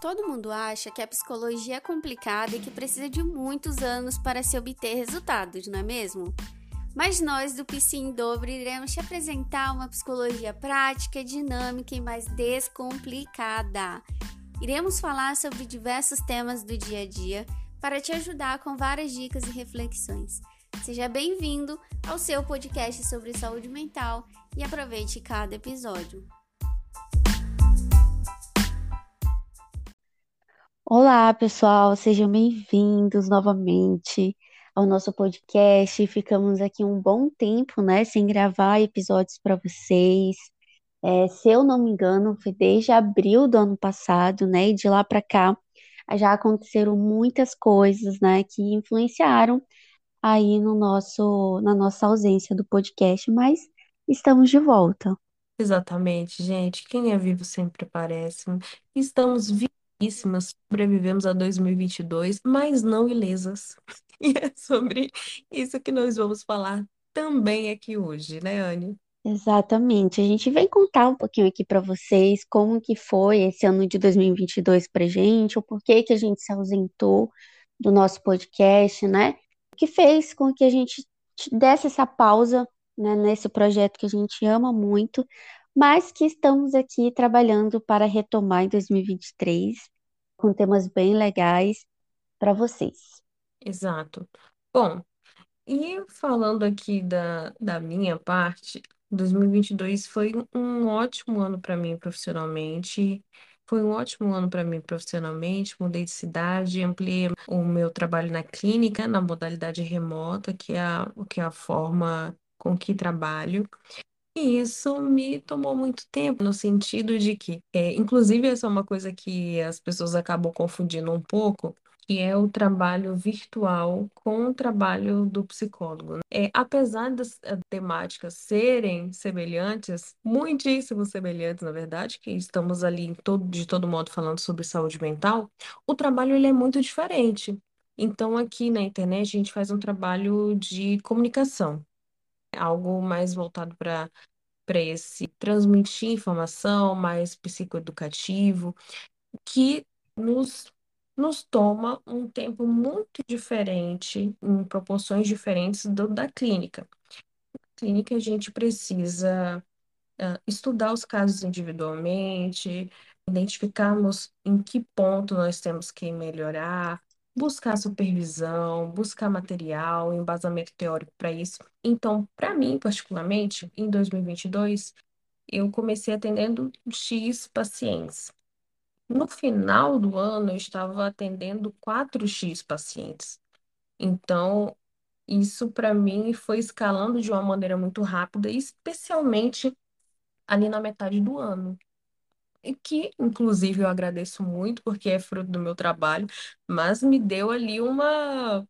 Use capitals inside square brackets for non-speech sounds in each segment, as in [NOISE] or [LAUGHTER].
Todo mundo acha que a psicologia é complicada e que precisa de muitos anos para se obter resultados, não é mesmo? Mas nós do PC em Dobro iremos te apresentar uma psicologia prática, dinâmica e mais descomplicada. Iremos falar sobre diversos temas do dia a dia para te ajudar com várias dicas e reflexões. Seja bem-vindo ao seu podcast sobre saúde mental e aproveite cada episódio. Olá, pessoal, sejam bem-vindos novamente ao nosso podcast. Ficamos aqui um bom tempo, né, sem gravar episódios para vocês. É, se eu não me engano, foi desde abril do ano passado, né, e de lá para cá já aconteceram muitas coisas, né, que influenciaram aí no nosso, na nossa ausência do podcast, mas estamos de volta. Exatamente, gente. Quem é vivo sempre aparece. Estamos vivíssimas, sobrevivemos a 2022, mas não ilesas. [LAUGHS] E é sobre isso que nós vamos falar também aqui hoje, né, Anne? Exatamente. A gente vem contar um pouquinho aqui para vocês como que foi esse ano de 2022 pra gente, o porquê que a gente se ausentou do nosso podcast, né? O que fez com que a gente desse essa pausa, né, nesse projeto que a gente ama muito, mas que estamos aqui trabalhando para retomar em 2023 com temas bem legais para vocês. Exato. Bom, e falando aqui da, da minha parte, 2022 foi um ótimo ano para mim profissionalmente. Foi um ótimo ano para mim profissionalmente. Mudei de cidade, ampliei o meu trabalho na clínica, na modalidade remota, que é que é a forma com que trabalho. E isso me tomou muito tempo, no sentido de que, é, inclusive, essa é uma coisa que as pessoas acabam confundindo um pouco, que é o trabalho virtual com o trabalho do psicólogo. Né? É, apesar das eh, temáticas serem semelhantes, muitíssimo semelhantes, na verdade, que estamos ali todo, de todo modo falando sobre saúde mental, o trabalho ele é muito diferente. Então, aqui na internet, a gente faz um trabalho de comunicação, algo mais voltado para para esse transmitir informação mais psicoeducativo, que nos nos toma um tempo muito diferente, em proporções diferentes do da clínica. Na clínica, a gente precisa uh, estudar os casos individualmente, identificarmos em que ponto nós temos que melhorar, buscar supervisão, buscar material, embasamento teórico para isso. Então, para mim, particularmente, em 2022, eu comecei atendendo X pacientes. No final do ano, eu estava atendendo 4x pacientes. Então, isso para mim foi escalando de uma maneira muito rápida, especialmente ali na metade do ano. Que, inclusive, eu agradeço muito, porque é fruto do meu trabalho, mas me deu ali uma,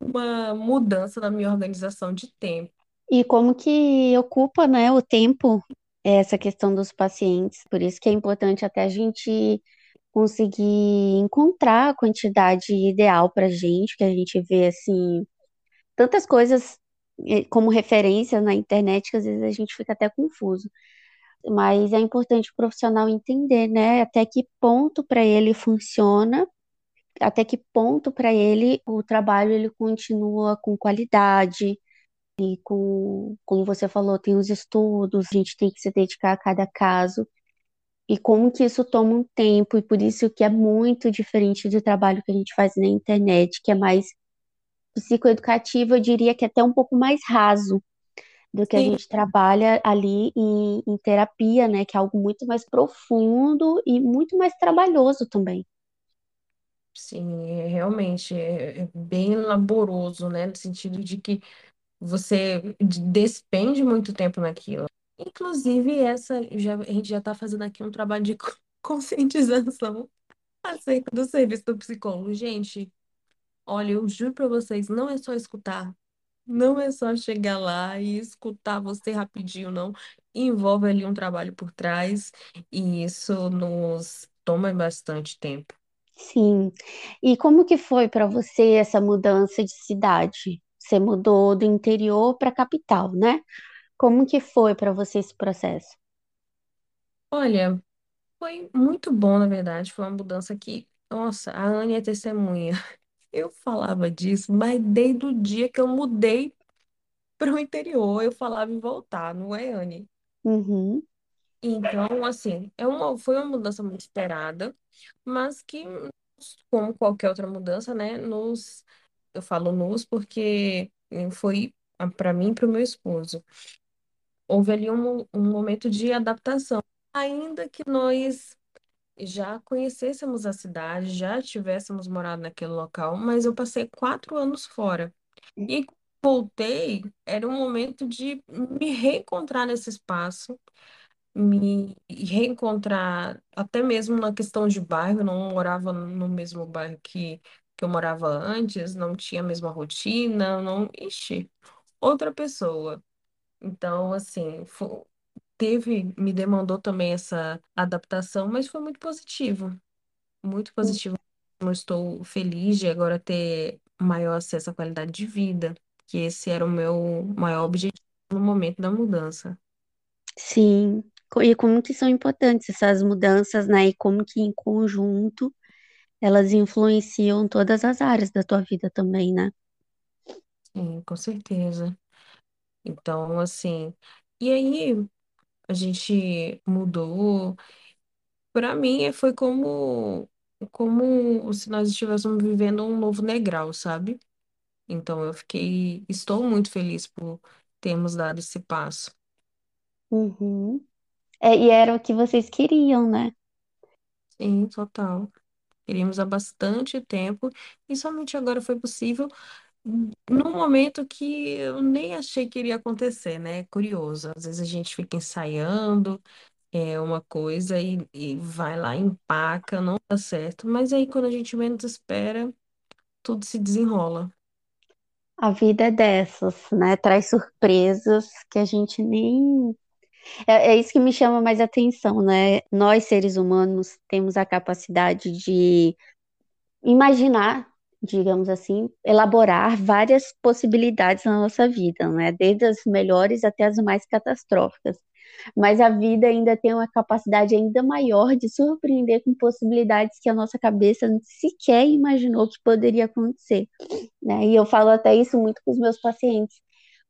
uma mudança na minha organização de tempo. E como que ocupa, né, o tempo essa questão dos pacientes. Por isso que é importante até a gente conseguir encontrar a quantidade ideal para gente, que a gente vê assim tantas coisas eh, como referência na internet que às vezes a gente fica até confuso. Mas é importante o profissional entender, né, até que ponto para ele funciona, até que ponto para ele o trabalho ele continua com qualidade, e com, como você falou, tem os estudos, a gente tem que se dedicar a cada caso. E como que isso toma um tempo, e por isso que é muito diferente do trabalho que a gente faz na internet, que é mais psicoeducativo, eu diria que é até um pouco mais raso do que a gente trabalha ali em, em terapia, né? Que é algo muito mais profundo e muito mais trabalhoso também. Sim, é, realmente é, é bem laboroso, né? No sentido de que você despende muito tempo naquilo. Inclusive, essa já, a gente já está fazendo aqui um trabalho de [LAUGHS] conscientização acerca do serviço do psicólogo. Gente, olha, eu juro para vocês, não é só escutar. Não é só chegar lá e escutar você rapidinho, não. Envolve ali um trabalho por trás e isso nos toma bastante tempo. Sim. E como que foi para você essa mudança de cidade? Você mudou do interior para a capital, né? Como que foi para você esse processo? Olha, Foi muito bom, na verdade. Foi uma mudança que, nossa, a Anne é testemunha. Eu falava disso, mas desde o dia que eu mudei para o interior, eu falava em voltar, não é, Anne? Uhum, Então, assim, é uma, foi uma mudança muito esperada, mas que, como qualquer outra mudança, né, nos, eu falo nos porque eh, foi para mim e para o meu esposo. Houve ali um, um momento de adaptação, ainda que nós já conhecêssemos a cidade, já tivéssemos morado naquele local, mas eu passei quatro anos fora. E voltei, era um momento de me reencontrar nesse espaço, me reencontrar até mesmo na questão de bairro, não morava no mesmo bairro que, que eu morava antes, não tinha a mesma rotina, não, ixi, outra pessoa. Então, assim, teve, me demandou também essa adaptação, mas foi muito positivo, muito positivo. Eu estou feliz de agora ter maior acesso à qualidade de vida, que esse era o meu maior objetivo no momento da mudança. sim. E como que são importantes essas mudanças, né? E como que em conjunto elas influenciam todas as áreas da tua vida também, né? Sim, com certeza. Então, assim, e aí a gente mudou. Para mim, foi como como se nós estivéssemos vivendo um novo degrau, sabe? Então, eu fiquei, estou muito feliz por termos dado esse passo. Uhum. É, e era o que vocês queriam, né? Sim, total. Queríamos há bastante tempo e somente agora foi possível num momento que eu nem achei que iria acontecer, né? Curioso. Às vezes a gente fica ensaiando é uma coisa e, e vai lá, empaca, não dá certo. Mas aí quando a gente menos espera, tudo se desenrola. A vida é dessas, né? Traz surpresas que a gente nem. É, é isso que me chama mais atenção, né? Nós, seres humanos, temos a capacidade de imaginar, digamos assim, elaborar várias possibilidades na nossa vida, né? Desde as melhores até as mais catastróficas. Mas a vida ainda tem uma capacidade ainda maior de surpreender com possibilidades que a nossa cabeça sequer imaginou que poderia acontecer, né? E eu falo até isso muito com os meus pacientes.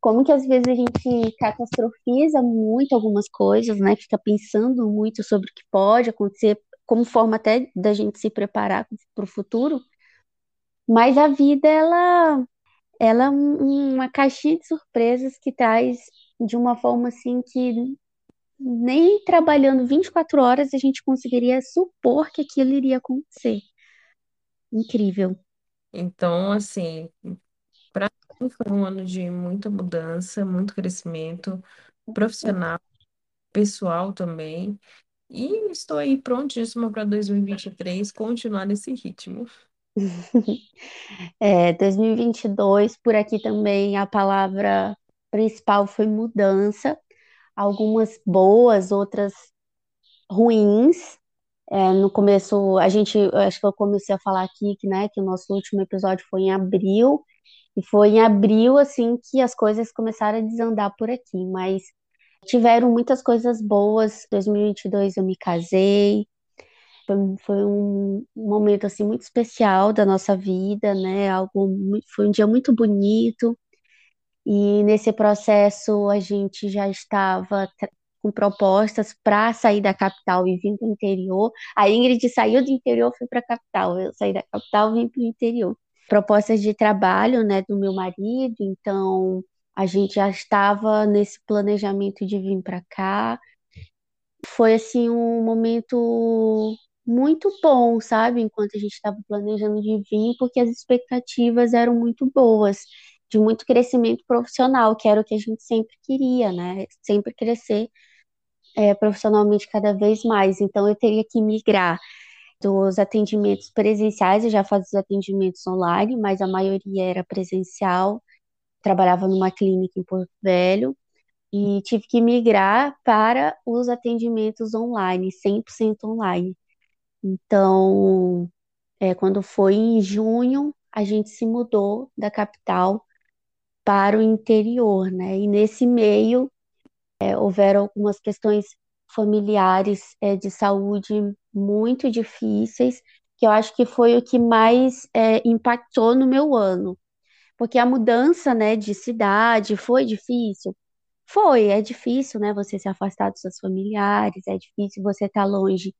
Como que às vezes a gente catastrofiza muito algumas coisas, né? Fica pensando muito sobre o que pode acontecer, como forma até da gente se preparar para o futuro, mas a vida, ela, ela é um- uma caixinha de surpresas que traz de uma forma assim que nem trabalhando 24 horas a gente conseguiria supor que aquilo iria acontecer. Incrível. Então, assim, para mim foi um ano de muita mudança, muito crescimento profissional, pessoal também. E estou aí prontíssima para 2023 continuar nesse ritmo. [LAUGHS] É, 2022, por aqui também, a palavra principal foi mudança. Algumas boas, outras ruins. É, no começo, a gente, acho que eu comecei a falar aqui que, né, que o nosso último episódio foi em abril, e foi em abril, assim, que as coisas começaram a desandar por aqui, mas tiveram muitas coisas boas. 2022 eu me casei, foi, foi um momento, assim, muito especial da nossa vida, né, algo, foi um dia muito bonito, e nesse processo a gente já estava com propostas para sair da capital e vir para o interior. A Ingrid saiu do interior, foi para a capital. Eu saí da capital, vim para o interior. Propostas de trabalho, né, do meu marido. Então a gente já estava nesse planejamento de vir para cá. Foi assim um momento muito bom, sabe? Enquanto a gente estava planejando de vir, porque as expectativas eram muito boas, de muito crescimento profissional, que era o que a gente sempre queria, né? Sempre crescer é, profissionalmente cada vez mais. Então eu teria que migrar dos atendimentos presenciais, eu já fazia os atendimentos online, mas a maioria era presencial. Trabalhava numa clínica em Porto Velho e tive que migrar para os atendimentos online, 100% online. Então, é, quando foi em junho, a gente se mudou da capital para o interior, né? E nesse meio, é, houveram algumas questões familiares é, de saúde muito difíceis, que eu acho que foi o que mais é, impactou no meu ano. Porque a mudança, né, de cidade foi difícil? Foi, é difícil, né, você se afastar dos seus familiares, é difícil você estar longe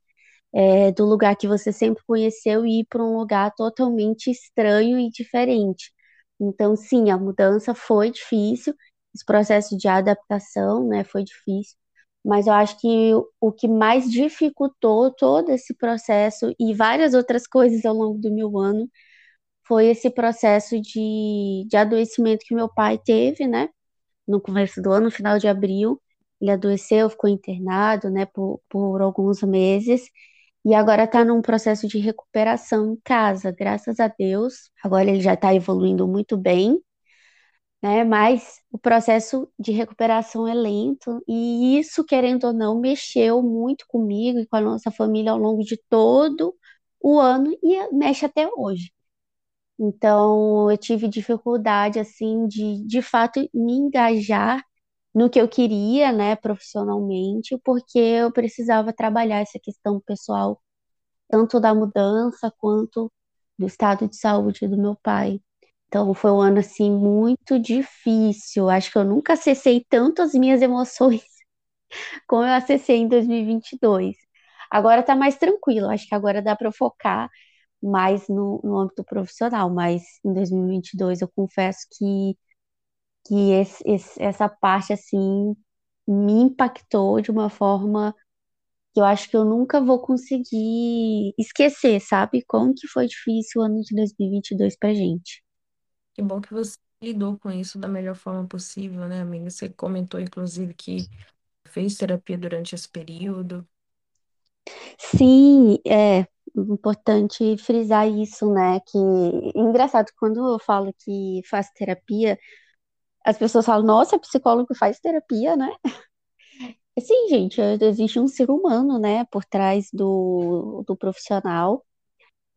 é, do lugar que você sempre conheceu e ir para um lugar totalmente estranho e diferente. Então, sim, a mudança foi difícil, esse processo de adaptação, né, foi difícil, mas eu acho que o que mais dificultou todo esse processo e várias outras coisas ao longo do meu ano foi esse processo de, de adoecimento que meu pai teve, né, no começo do ano, no final de abril, ele adoeceu, ficou internado, né, por, por alguns meses, e agora está num processo de recuperação em casa, graças a Deus. Agora ele já está evoluindo muito bem, né? Mas o processo de recuperação é lento e isso, querendo ou não, mexeu muito comigo e com a nossa família ao longo de todo o ano e mexe até hoje. Então, eu tive dificuldade, assim, de, de fato, me engajar no que eu queria, né, profissionalmente, porque eu precisava trabalhar essa questão pessoal, tanto da mudança quanto do estado de saúde do meu pai. Então foi um ano assim muito difícil. Acho que eu nunca acessei tanto as minhas emoções [LAUGHS] como eu acessei em 2022. Agora tá mais tranquilo. Acho que agora dá para focar mais no, no âmbito profissional. Mas em 2022 eu confesso que que esse, esse, essa parte assim me impactou de uma forma que eu acho que eu nunca vou conseguir esquecer, sabe? Como que foi difícil o ano de 2022 pra gente. Que bom que você lidou com isso da melhor forma possível, né, amiga? Você comentou, inclusive, que fez terapia durante esse período. Sim, é importante frisar isso, né? Que engraçado, quando eu falo que faço terapia, as pessoas falam, nossa, psicólogo faz terapia, né? [LAUGHS] Sim, gente, existe um ser humano, né, por trás do, do profissional.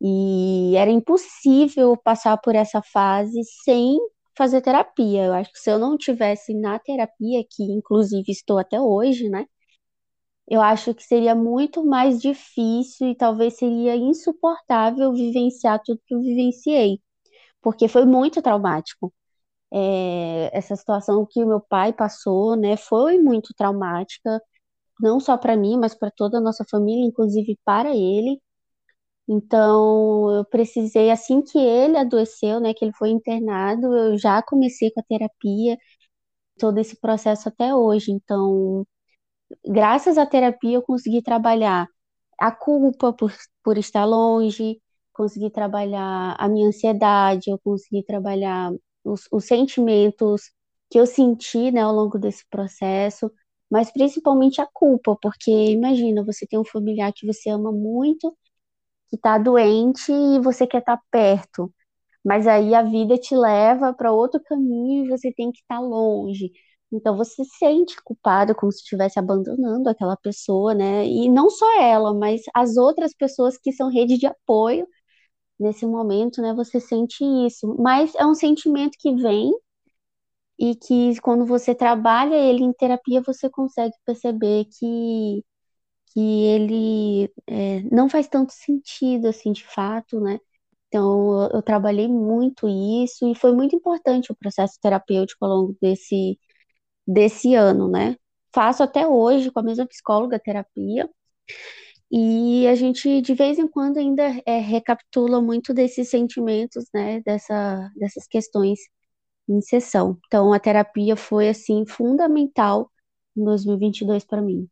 E era impossível passar por essa fase sem fazer terapia. Eu acho que se eu não tivesse na terapia, que inclusive estou até hoje, né? Eu acho que seria muito mais difícil e talvez seria insuportável vivenciar tudo que eu vivenciei, porque foi muito traumático. É, essa situação que o meu pai passou, né, foi muito traumática, não só para mim, mas para toda a nossa família, inclusive para ele. Então, eu precisei, assim que ele adoeceu, né, que ele foi internado, eu já comecei com a terapia, todo esse processo até hoje. Então, graças à terapia, eu consegui trabalhar a culpa por, por estar longe, consegui trabalhar a minha ansiedade, eu consegui trabalhar os, os sentimentos que eu senti, né, ao longo desse processo, mas principalmente a culpa, porque imagina, você tem um familiar que você ama muito, que está doente e você quer estar tá perto, mas aí a vida te leva para outro caminho e você tem que estar tá longe. Então você se sente culpado como se estivesse abandonando aquela pessoa, né? E não só ela, mas as outras pessoas que são rede de apoio nesse momento, né? Você sente isso, mas é um sentimento que vem e que quando você trabalha ele em terapia você consegue perceber que que ele é, não faz tanto sentido assim de fato, né? Então eu, eu trabalhei muito isso e foi muito importante o processo terapêutico ao longo desse desse ano, né? Faço até hoje com a mesma psicóloga terapia e a gente, de vez em quando, ainda é, recapitula muito desses sentimentos, né, dessa, dessas questões em sessão. Então, a terapia foi, assim, fundamental em 2022 para mim.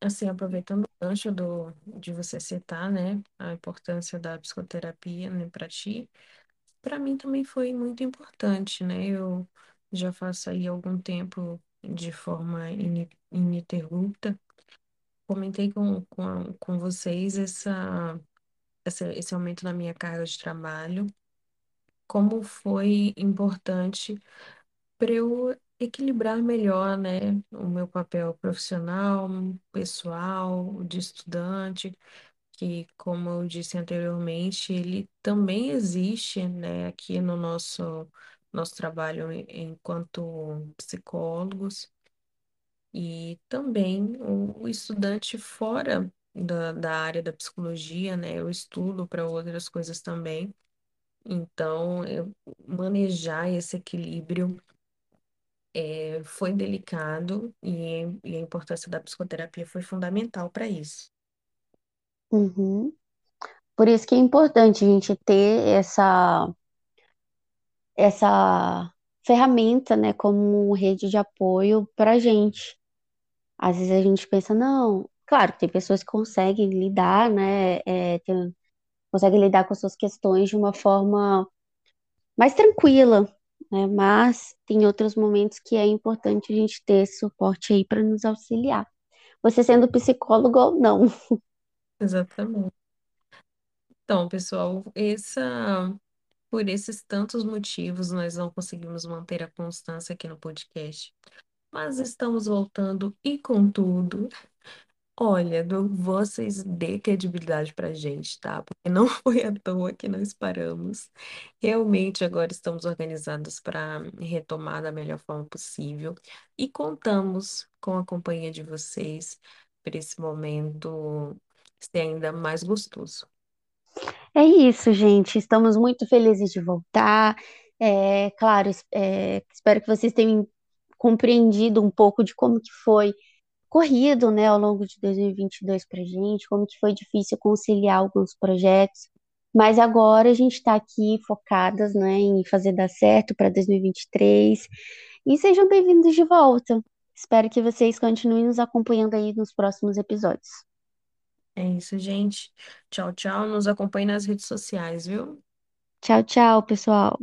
Assim, aproveitando o gancho do, de você citar, né, a importância da psicoterapia, né, para ti, para mim também foi muito importante, né? Eu já faço aí algum tempo de forma ininterrupta comentei com, com, com vocês essa, essa, esse aumento na minha carga de trabalho, como foi importante para eu equilibrar melhor, né, o meu papel profissional, pessoal, de estudante, que, como eu disse anteriormente, ele também existe, né, aqui no nosso, nosso trabalho enquanto psicólogos. E também o, estudante fora da, da área da psicologia, né? Eu estudo para outras coisas também. Então, eu- manejar esse equilíbrio eh, foi delicado e, e a importância da psicoterapia foi fundamental para isso. Uhum. Por isso que é importante a gente ter essa, essa ferramenta, né, como rede de apoio para gente. Às vezes a gente pensa, não, claro, tem pessoas que conseguem lidar, né, é, tem- conseguem lidar com suas questões de uma forma mais tranquila, né, mas tem outros momentos que é importante a gente ter esse suporte aí para nos auxiliar. Você sendo psicólogo ou não. Exatamente. Então, pessoal, essa, por esses tantos motivos, nós não conseguimos manter a constância aqui no podcast, mas estamos voltando e com tudo. Olha, vocês dê credibilidade pra gente, tá? Porque não [LAUGHS] foi à toa que nós paramos. Realmente agora estamos organizados para retomar da melhor forma possível e contamos com a companhia de vocês para esse momento ser ainda mais gostoso. É isso, gente. Estamos muito felizes de voltar. É, claro, é, espero que vocês tenham compreendido um pouco de como que foi corrido, né, ao longo de 2022 para gente, como que foi difícil conciliar alguns projetos. Mas agora a gente está aqui focadas, né, em fazer dar certo para 2023. E vinte e três. E sejam bem-vindos de volta. Espero que vocês continuem nos acompanhando aí nos próximos episódios. É isso, gente. Tchau, tchau. Nos acompanhe nas redes sociais, viu? Tchau, tchau, pessoal.